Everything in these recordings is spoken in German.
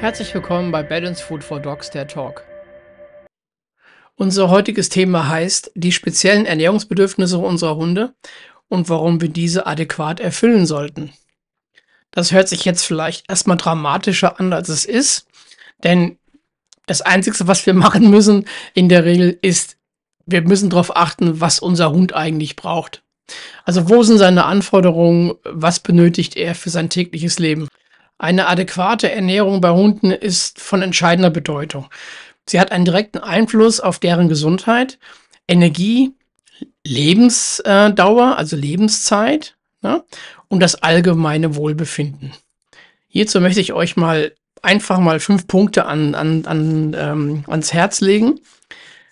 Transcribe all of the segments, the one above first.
Herzlich willkommen bei Balance Food for Dogs, der Talk. Unser heutiges Thema heißt die speziellen Ernährungsbedürfnisse unserer Hunde und warum wir diese adäquat erfüllen sollten. Das hört sich jetzt vielleicht erstmal dramatischer an, als es ist, denn das Einzige, was wir machen müssen in der Regel ist, wir müssen darauf achten, was unser Hund eigentlich braucht. Also wo sind seine Anforderungen, was benötigt er für sein tägliches Leben? Eine adäquate Ernährung bei Hunden ist von entscheidender Bedeutung. Sie hat einen direkten Einfluss auf deren Gesundheit, Energie, Lebensdauer, also Lebenszeit ja, und das allgemeine Wohlbefinden. Hierzu möchte ich euch mal einfach mal fünf Punkte an, an, an, ähm, ans Herz legen.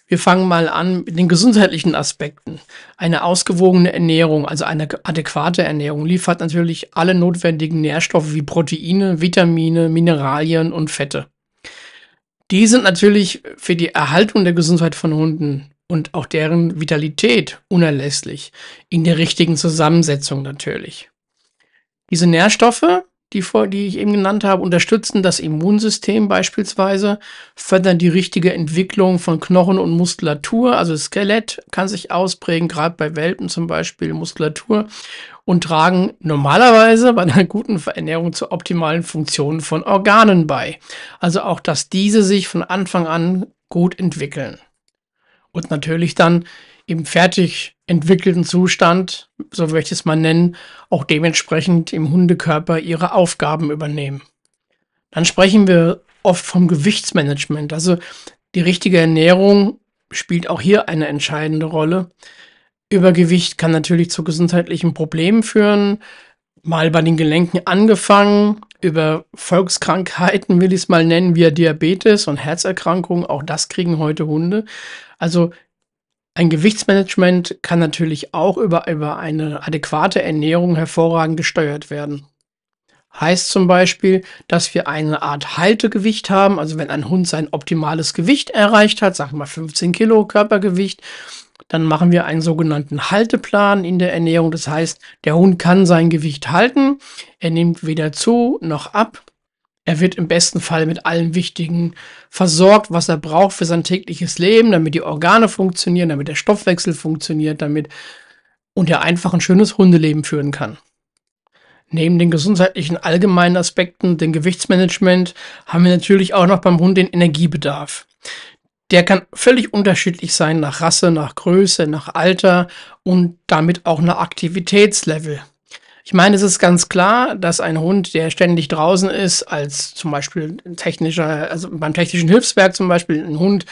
Wir fangen mal an mit den gesundheitlichen Aspekten. Eine ausgewogene Ernährung, also eine adäquate Ernährung, liefert natürlich alle notwendigen Nährstoffe wie Proteine, Vitamine, Mineralien und Fette. Die sind natürlich für die Erhaltung der Gesundheit von Hunden und auch deren Vitalität unerlässlich. In der richtigen Zusammensetzung natürlich. Diese Nährstoffe die, die ich eben genannt habe, unterstützen das Immunsystem beispielsweise, fördern die richtige Entwicklung von Knochen und Muskulatur, also Skelett kann sich ausprägen, gerade bei Welpen zum Beispiel Muskulatur und tragen normalerweise bei einer guten Ernährung zur optimalen Funktion von Organen bei. Also auch, dass diese sich von Anfang an gut entwickeln. Und natürlich dann im fertig entwickelten Zustand, so möchte ich es mal nennen, auch dementsprechend im Hundekörper ihre Aufgaben übernehmen. Dann sprechen wir oft vom Gewichtsmanagement. Also die richtige Ernährung spielt auch hier eine entscheidende Rolle. Übergewicht kann natürlich zu gesundheitlichen Problemen führen, mal bei den Gelenken angefangen, über Volkskrankheiten will ich es mal nennen, wie Diabetes und Herzerkrankungen, auch das kriegen heute Hunde. Also ein Gewichtsmanagement kann natürlich auch über, über eine adäquate Ernährung hervorragend gesteuert werden. Heißt zum Beispiel, dass wir eine Art Haltegewicht haben, also wenn ein Hund sein optimales Gewicht erreicht hat, sagen wir mal 15 Kilo Körpergewicht, dann machen wir einen sogenannten Halteplan in der Ernährung. Das heißt, der Hund kann sein Gewicht halten, er nimmt weder zu noch ab er wird im besten Fall mit allem Wichtigen versorgt, was er braucht für sein tägliches Leben, damit die Organe funktionieren, damit der Stoffwechsel funktioniert, damit und er einfach ein schönes Hundeleben führen kann. Neben den gesundheitlichen allgemeinen Aspekten, dem Gewichtsmanagement, haben wir natürlich auch noch beim Hund den Energiebedarf. Der kann völlig unterschiedlich sein nach Rasse, nach Größe, nach Alter und damit auch nach Aktivitätslevel. Ich meine, es ist ganz klar, dass ein Hund, der ständig draußen ist, als zum Beispiel technischer, also beim technischen Hilfswerk zum Beispiel ein Hund,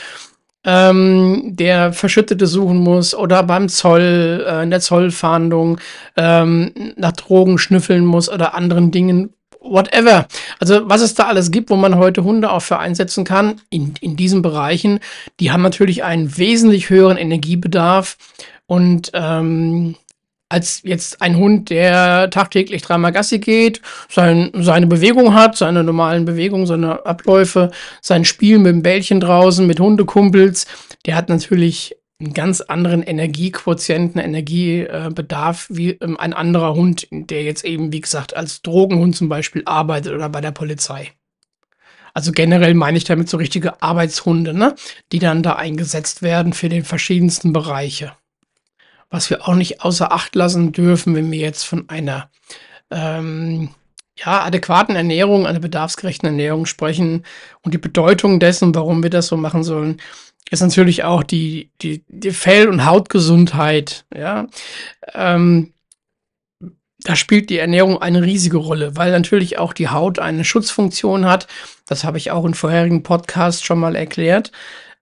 ähm, der Verschüttete suchen muss oder beim Zoll, äh, in der Zollfahndung ähm, nach Drogen schnüffeln muss oder anderen Dingen, whatever. Also was es da alles gibt, wo man heute Hunde auch für einsetzen kann, in, in diesen Bereichen, die haben natürlich einen wesentlich höheren Energiebedarf und ähm, als jetzt ein Hund, der tagtäglich dreimal Gassi geht, sein, seine Bewegung hat, seine normalen Bewegungen, seine Abläufe, sein Spiel mit dem Bällchen draußen, mit Hundekumpels, der hat natürlich einen ganz anderen Energiequotienten, Energiebedarf wie ähm, ein anderer Hund, der jetzt eben, wie gesagt, als Drogenhund zum Beispiel arbeitet oder bei der Polizei. Also generell meine ich damit so richtige Arbeitshunde, ne? die dann da eingesetzt werden für die verschiedensten Bereiche. Was wir auch nicht außer Acht lassen dürfen, wenn wir jetzt von einer ähm, ja, adäquaten Ernährung, einer bedarfsgerechten Ernährung sprechen und die Bedeutung dessen, warum wir das so machen sollen, ist natürlich auch die, die, die Fell- und Hautgesundheit. Ja? Ähm, da spielt die Ernährung eine riesige Rolle, weil natürlich auch die Haut eine Schutzfunktion hat. Das habe ich auch in vorherigen Podcasts schon mal erklärt.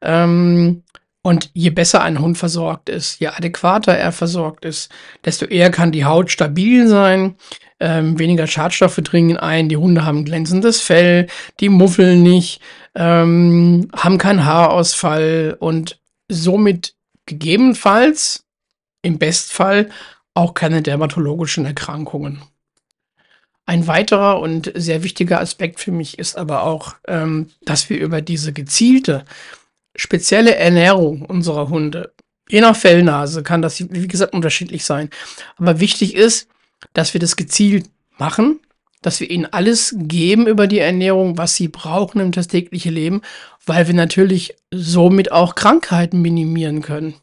Ähm, und je besser ein Hund versorgt ist, je adäquater er versorgt ist, desto eher kann die Haut stabil sein, ähm, weniger Schadstoffe dringen ein, die Hunde haben glänzendes Fell, die muffeln nicht, ähm, haben keinen Haarausfall und somit gegebenenfalls, im Bestfall, auch keine dermatologischen Erkrankungen. Ein weiterer und sehr wichtiger Aspekt für mich ist aber auch, ähm, dass wir über diese gezielte spezielle Ernährung unserer Hunde, je nach Fellnase kann das, wie gesagt, unterschiedlich sein. Aber wichtig ist, dass wir das gezielt machen, dass wir ihnen alles geben über die Ernährung, was sie brauchen im das tägliche Leben, weil wir natürlich somit auch Krankheiten minimieren können.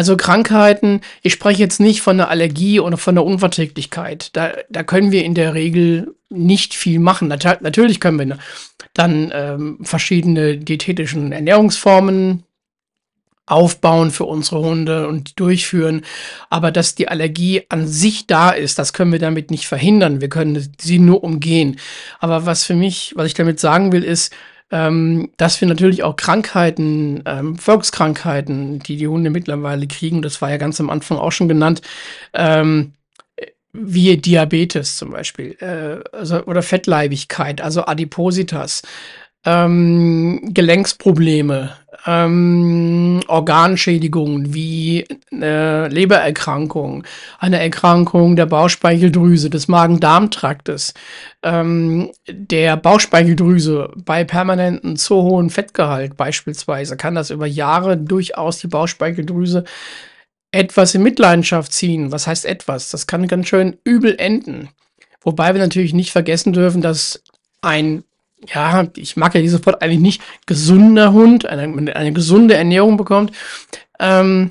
Also Krankheiten, ich spreche jetzt nicht von einer Allergie oder von einer Unverträglichkeit. Da, da können wir in der Regel nicht viel machen. Nat natürlich können wir dann ähm, verschiedene diätetischen Ernährungsformen aufbauen für unsere Hunde und durchführen. Aber dass die Allergie an sich da ist, das können wir damit nicht verhindern. Wir können sie nur umgehen. Aber was für mich, was ich damit sagen will, ist, ähm, dass wir natürlich auch Krankheiten, ähm, Volkskrankheiten, die die Hunde mittlerweile kriegen, das war ja ganz am Anfang auch schon genannt, ähm, wie Diabetes zum Beispiel, äh, also, oder Fettleibigkeit, also Adipositas, ähm, Gelenksprobleme, ähm, Organschädigungen wie äh, Lebererkrankung, eine Erkrankung der Bauchspeicheldrüse, des Magen-Darm-Traktes, ähm, der Bauchspeicheldrüse bei permanentem zu hohen Fettgehalt beispielsweise kann das über Jahre durchaus die Bauchspeicheldrüse etwas in Mitleidenschaft ziehen. Was heißt etwas? Das kann ganz schön übel enden. Wobei wir natürlich nicht vergessen dürfen, dass ein ja, ich mag ja dieses Wort eigentlich nicht, gesunder Hund, eine, eine gesunde Ernährung bekommt, ähm,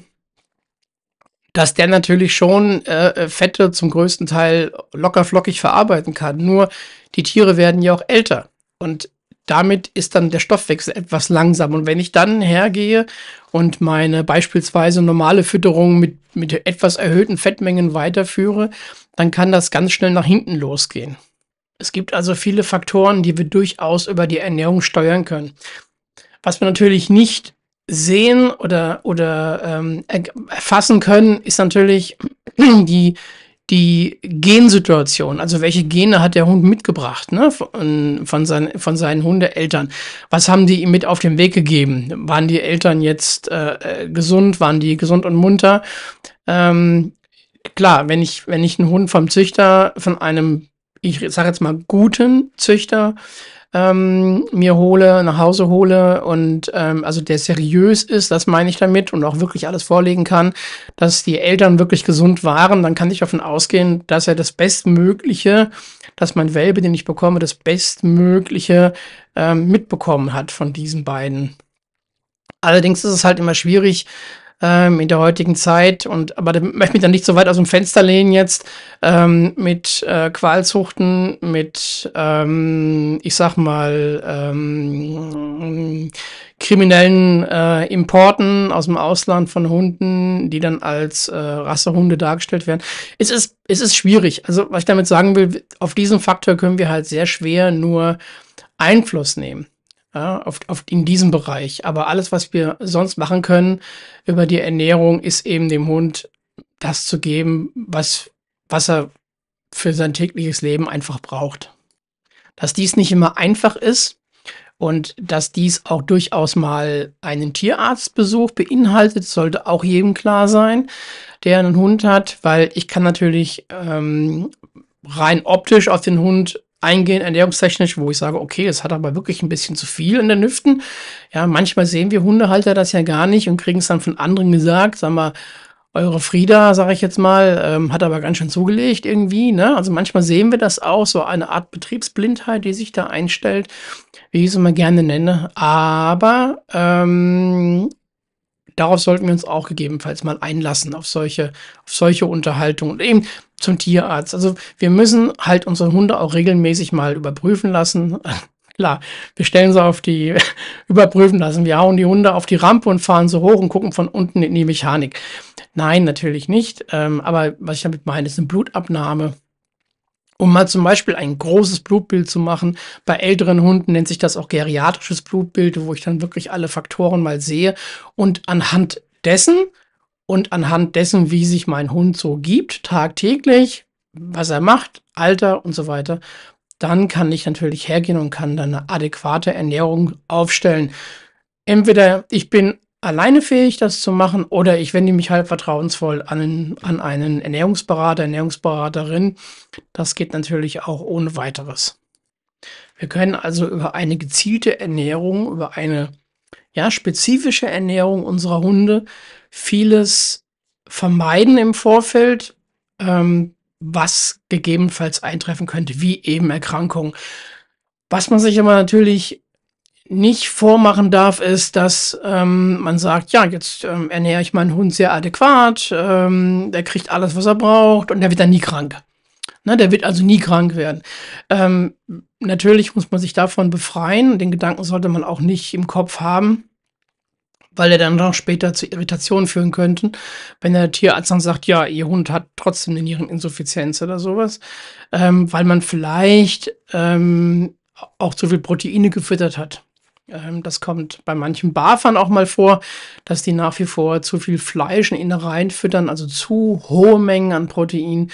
dass der natürlich schon äh, Fette zum größten Teil locker flockig verarbeiten kann. Nur die Tiere werden ja auch älter. Und damit ist dann der Stoffwechsel etwas langsam. Und wenn ich dann hergehe und meine beispielsweise normale Fütterung mit, mit etwas erhöhten Fettmengen weiterführe, dann kann das ganz schnell nach hinten losgehen. Es gibt also viele Faktoren, die wir durchaus über die Ernährung steuern können. Was wir natürlich nicht sehen oder, oder ähm, erfassen können, ist natürlich die, die Gensituation. Also welche Gene hat der Hund mitgebracht ne? von, von, sein, von seinen Hundeeltern? Was haben die ihm mit auf den Weg gegeben? Waren die Eltern jetzt äh, äh gesund? Waren die gesund und munter? Ähm, klar, wenn ich, wenn ich einen Hund vom Züchter, von einem ich sage jetzt mal, guten Züchter ähm, mir hole, nach Hause hole und ähm, also der seriös ist, das meine ich damit und auch wirklich alles vorlegen kann, dass die Eltern wirklich gesund waren, dann kann ich davon ausgehen, dass er das Bestmögliche, dass mein Welpe, den ich bekomme, das Bestmögliche ähm, mitbekommen hat von diesen beiden. Allerdings ist es halt immer schwierig, ähm, in der heutigen Zeit. Und aber da möchte ich mich dann nicht so weit aus dem Fenster lehnen jetzt ähm, mit äh, Qualzuchten, mit ähm, ich sag mal ähm, kriminellen äh, Importen aus dem Ausland von Hunden, die dann als äh, Rassehunde dargestellt werden. Es ist, es ist schwierig. Also, was ich damit sagen will, auf diesen Faktor können wir halt sehr schwer nur Einfluss nehmen ja, auf, auf, in diesem Bereich. Aber alles, was wir sonst machen können über die Ernährung, ist eben dem Hund das zu geben, was, was er für sein tägliches Leben einfach braucht. Dass dies nicht immer einfach ist und dass dies auch durchaus mal einen Tierarztbesuch beinhaltet, sollte auch jedem klar sein, der einen Hund hat, weil ich kann natürlich ähm, rein optisch auf den Hund eingehen, ernährungstechnisch, wo ich sage, okay, es hat aber wirklich ein bisschen zu viel in den Nüften. Ja, manchmal sehen wir Hundehalter das ja gar nicht und kriegen es dann von anderen gesagt, sag mal, eure Frieda, sage ich jetzt mal, ähm, hat aber ganz schön zugelegt irgendwie. Ne? Also manchmal sehen wir das auch, so eine Art Betriebsblindheit, die sich da einstellt, wie ich es immer gerne nenne. Aber ähm, darauf sollten wir uns auch gegebenenfalls mal einlassen, auf solche, auf solche Unterhaltungen. Und eben zum Tierarzt. Also wir müssen halt unsere Hunde auch regelmäßig mal überprüfen lassen. Klar, wir stellen sie auf die, überprüfen lassen. Wir hauen die Hunde auf die Rampe und fahren so hoch und gucken von unten in die Mechanik. Nein, natürlich nicht. Ähm, aber was ich damit meine, ist eine Blutabnahme. Um mal zum Beispiel ein großes Blutbild zu machen. Bei älteren Hunden nennt sich das auch geriatrisches Blutbild, wo ich dann wirklich alle Faktoren mal sehe. Und anhand dessen und anhand dessen, wie sich mein Hund so gibt, tagtäglich, was er macht, Alter und so weiter, dann kann ich natürlich hergehen und kann dann eine adäquate Ernährung aufstellen. Entweder ich bin alleine fähig, das zu machen, oder ich wende mich halt vertrauensvoll an, an einen Ernährungsberater, Ernährungsberaterin. Das geht natürlich auch ohne weiteres. Wir können also über eine gezielte Ernährung, über eine ja, spezifische Ernährung unserer Hunde vieles vermeiden im Vorfeld. Ähm, was gegebenenfalls eintreffen könnte, wie eben Erkrankungen. Was man sich aber natürlich nicht vormachen darf, ist, dass ähm, man sagt, ja, jetzt ähm, ernähre ich meinen Hund sehr adäquat, ähm, der kriegt alles, was er braucht und der wird dann nie krank. Ne, der wird also nie krank werden. Ähm, natürlich muss man sich davon befreien. Den Gedanken sollte man auch nicht im Kopf haben, weil er dann noch später zu Irritationen führen könnte, wenn der Tierarzt dann sagt, ja, ihr Hund hat trotzdem eine Niereninsuffizienz oder sowas, ähm, weil man vielleicht ähm, auch zu viel Proteine gefüttert hat. Ähm, das kommt bei manchen Barfern auch mal vor, dass die nach wie vor zu viel Fleisch in Innereien füttern, also zu hohe Mengen an Protein,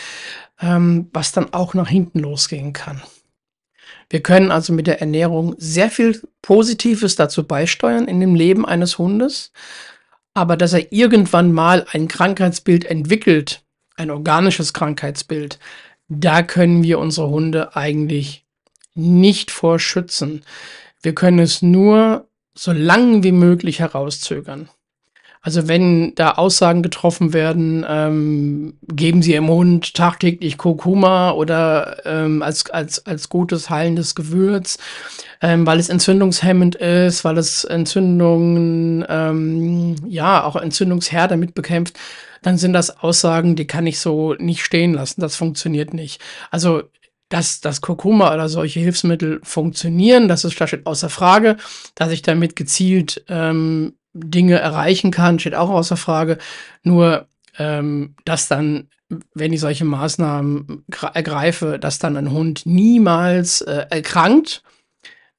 ähm, was dann auch nach hinten losgehen kann. Wir können also mit der Ernährung sehr viel Positives dazu beisteuern in dem Leben eines Hundes, aber dass er irgendwann mal ein Krankheitsbild entwickelt, ein organisches Krankheitsbild, da können wir unsere Hunde eigentlich nicht vor schützen. Wir können es nur so lang wie möglich herauszögern. Also wenn da Aussagen getroffen werden, ähm, geben Sie Ihrem Hund tagtäglich Kurkuma oder ähm, als, als, als gutes heilendes Gewürz, ähm, weil es entzündungshemmend ist, weil es Entzündungen, ähm, ja, auch Entzündungsherde mit bekämpft, dann sind das Aussagen, die kann ich so nicht stehen lassen. Das funktioniert nicht. Also dass das Kurkuma oder solche Hilfsmittel funktionieren, das, ist, das steht außer Frage. Dass ich damit gezielt ähm, Dinge erreichen kann, steht auch außer Frage. Nur, ähm, dass dann, wenn ich solche Maßnahmen ergreife, dass dann ein Hund niemals äh, erkrankt,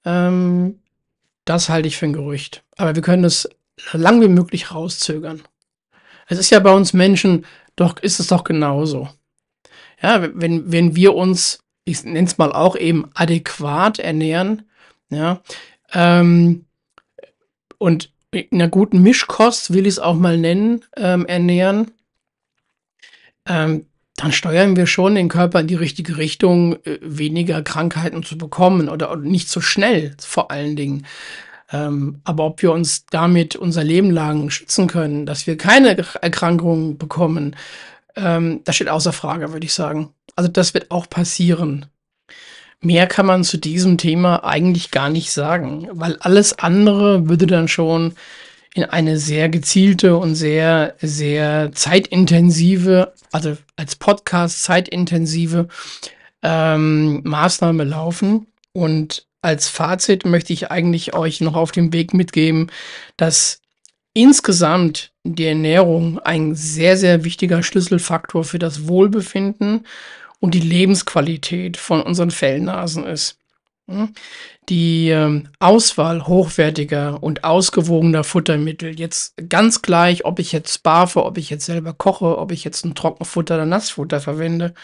ähm, das halte ich für ein Gerücht. Aber wir können es so lang wie möglich rauszögern. Es ist ja bei uns Menschen, doch ist es doch genauso. Ja, wenn, wenn wir uns, ich nenne es mal auch eben adäquat ernähren, ja, ähm, und in einer guten Mischkost, will ich es auch mal nennen, ähm, ernähren, ähm, dann steuern wir schon den Körper in die richtige Richtung, äh, weniger Krankheiten zu bekommen oder, oder, nicht so schnell vor allen Dingen. Ähm, aber ob wir uns damit unser Leben lang schützen können, dass wir keine Erkrankungen bekommen, ähm, das steht außer Frage, würde ich sagen. Also das wird auch passieren. Mehr kann man zu diesem Thema eigentlich gar nicht sagen, weil alles andere würde dann schon in eine sehr gezielte und sehr, sehr zeitintensive, also als Podcast zeitintensive ähm, Maßnahme laufen. Und als Fazit möchte ich eigentlich euch noch auf dem Weg mitgeben, dass insgesamt die Ernährung ein sehr, sehr wichtiger Schlüsselfaktor für das Wohlbefinden und die Lebensqualität von unseren Fellnasen ist. Hm? Die ähm, Auswahl hochwertiger und ausgewogener Futtermittel, jetzt ganz gleich, ob ich jetzt barfe, ob ich jetzt selber koche, ob ich jetzt ein Trockenfutter oder Nassfutter verwende,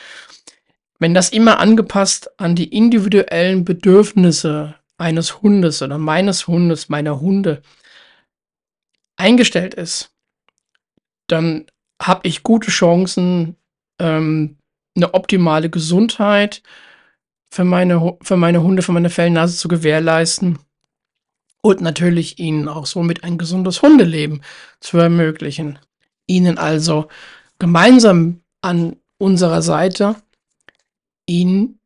wenn das immer angepasst an die individuellen Bedürfnisse eines Hundes oder meines Hundes, meiner Hunde eingestellt ist, dann habe ich gute Chancen, ähm, eine optimale Gesundheit für meine, für meine Hunde, für meine Fellnase zu gewährleisten und natürlich ihnen auch somit ein gesundes Hundeleben zu ermöglichen. Ihnen also gemeinsam an unserer Seite ihnen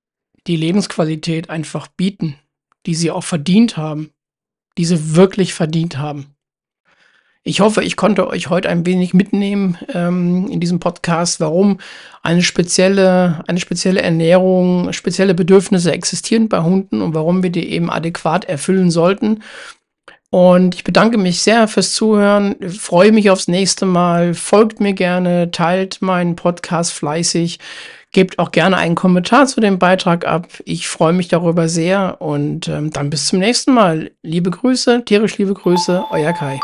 die Lebensqualität einfach bieten, die sie auch verdient haben, die sie wirklich verdient haben. Ich hoffe, ich konnte euch heute ein wenig mitnehmen ähm, in diesem Podcast, warum eine spezielle, eine spezielle Ernährung, spezielle Bedürfnisse existieren bei Hunden und warum wir die eben adäquat erfüllen sollten. Und ich bedanke mich sehr fürs Zuhören, freue mich aufs nächste Mal, folgt mir gerne, teilt meinen Podcast fleißig, gebt auch gerne einen Kommentar zu dem Beitrag ab. Ich freue mich darüber sehr und ähm, dann bis zum nächsten Mal. Liebe Grüße, tierisch liebe Grüße, euer Kai.